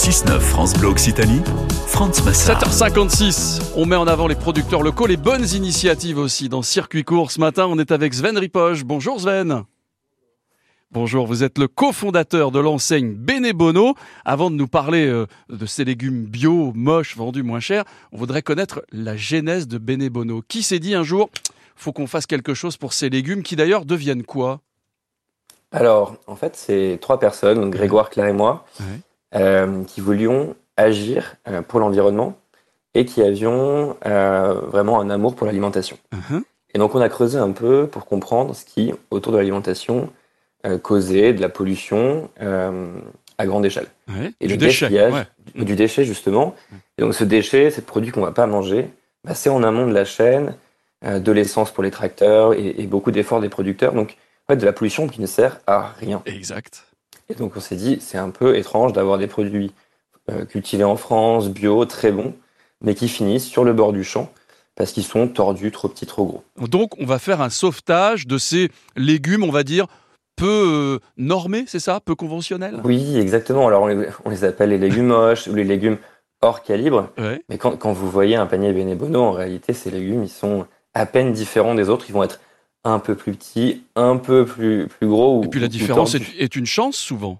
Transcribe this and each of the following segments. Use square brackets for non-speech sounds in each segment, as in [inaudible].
6-9 France Bleu Occitanie, France Massard. 7h56, on met en avant les producteurs locaux, les bonnes initiatives aussi dans Circuit Court. Ce matin, on est avec Sven Ripoche. Bonjour Sven. Bonjour, vous êtes le cofondateur de l'enseigne Benebono. Avant de nous parler euh, de ces légumes bio, moches, vendus moins cher, on voudrait connaître la genèse de Benebono. Qui s'est dit un jour, faut qu'on fasse quelque chose pour ces légumes qui d'ailleurs deviennent quoi? Alors, en fait, c'est trois personnes, Grégoire, Claire et moi, Ouais. Euh, qui voulions agir euh, pour l'environnement et qui avions euh, vraiment un amour pour l'alimentation. Mhm. Et donc, on a creusé un peu pour comprendre ce qui, autour de l'alimentation, causait de la pollution à grande échelle. Ouais. Et Du le déchet. ouais. du déchet justement. Et donc ce déchet, ce produit qu'on va pas manger, bah, c'est en amont de la chaîne, euh, de l'essence pour les tracteurs et, et beaucoup d'efforts des producteurs. Donc en fait, de la pollution qui ne sert à rien. Exact. Et donc on s'est dit, c'est un peu étrange d'avoir des produits euh, cultivés en France, bio, très bons, mais qui finissent sur le bord du champ parce qu'ils sont tordus, trop petits, trop gros. Donc, on va faire un sauvetage de ces légumes, on va dire, peu euh, normés, c'est ça? Peu conventionnels? Oui, exactement. Alors on les, on les appelle les légumes moches ou les légumes hors calibre. Ouais. Mais quand, quand vous voyez un panier Benebono, en réalité, ces légumes, ils sont à peine différents des autres. Ils vont être un peu plus petits, un peu plus, plus gros. Ou, Et puis la différence est, une chance souvent.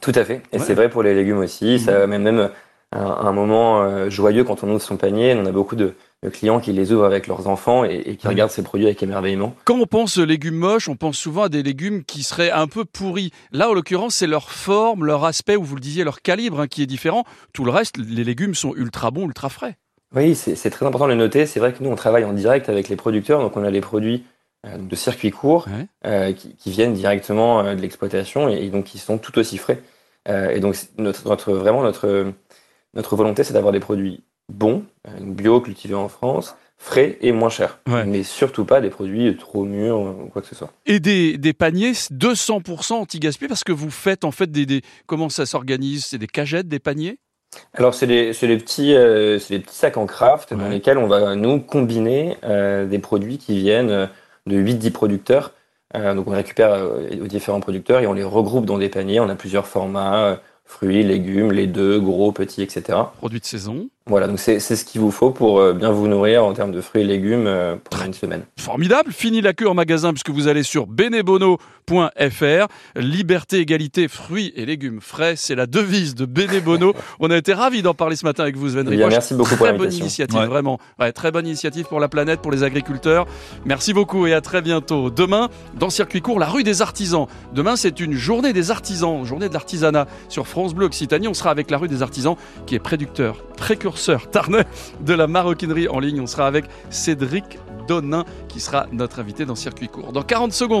Tout à fait. Et Ouais. c'est vrai pour les légumes aussi. Ça même même un, un moment euh, joyeux quand on ouvre son panier. On a beaucoup de, de clients qui les ouvrent avec leurs enfants et, et qui Ouais. regardent ces produits avec émerveillement. Quand on pense légumes moches, on pense souvent à des légumes qui seraient un peu pourris. Là, en l'occurrence, c'est leur forme, leur aspect, ou vous le disiez, leur calibre hein, qui est différent. Tout le reste, les légumes sont ultra bons, ultra frais. Oui, c'est très important de le noter. C'est vrai que nous, on travaille en direct avec les producteurs. Donc, on a les produits euh, de circuit court Ouais. euh, qui, qui viennent directement euh, de l'exploitation et, et donc qui sont tout aussi frais. Euh, et donc, notre, notre, vraiment, notre, notre volonté, c'est d'avoir des produits bons, euh, bio, cultivés en France, frais et moins chers. Ouais. Mais surtout pas des produits trop mûrs ou quoi que ce soit. Et des, des paniers 200% anti-gaspi parce que vous faites en fait des, des comment ça s'organise? C'est des cagettes, des paniers? Alors, c'est des, c'est des, petits, euh, c'est des petits sacs en craft dans lesquels on va, nous, combiner euh, des produits qui viennent euh, de 8-10 producteurs. Euh, donc, on récupère euh, aux différents producteurs et on les regroupe dans des paniers. On a plusieurs formats, euh, fruits, légumes, les deux, gros, petits, etc. Produits de saison. Voilà, donc c'est c'est ce qu'il vous faut pour euh, bien vous nourrir en termes de fruits et légumes euh, pour une semaine. Formidable. Fini la queue en magasin puisque vous allez sur benebono.fr. Liberté, égalité, fruits et légumes frais. C'est la devise de Benebono. [laughs] On a été ravis d'en parler ce matin avec vous, Sven Eh Ripoche. merci beaucoup pour Très bonne initiative, Ouais. vraiment. Ouais, très bonne initiative pour la planète, pour les agriculteurs. Merci beaucoup et à très bientôt. Demain, dans Circuit Court, la rue des artisans. Demain, c'est une journée des artisans, journée de l'artisanat sur France Bleu Occitanie. On sera avec la rue des artisans qui est préducteur, précurseur de la maroquinerie en ligne. On sera avec Cédric Donin qui sera notre invité dans Circuit Court. Dans 40 secondes.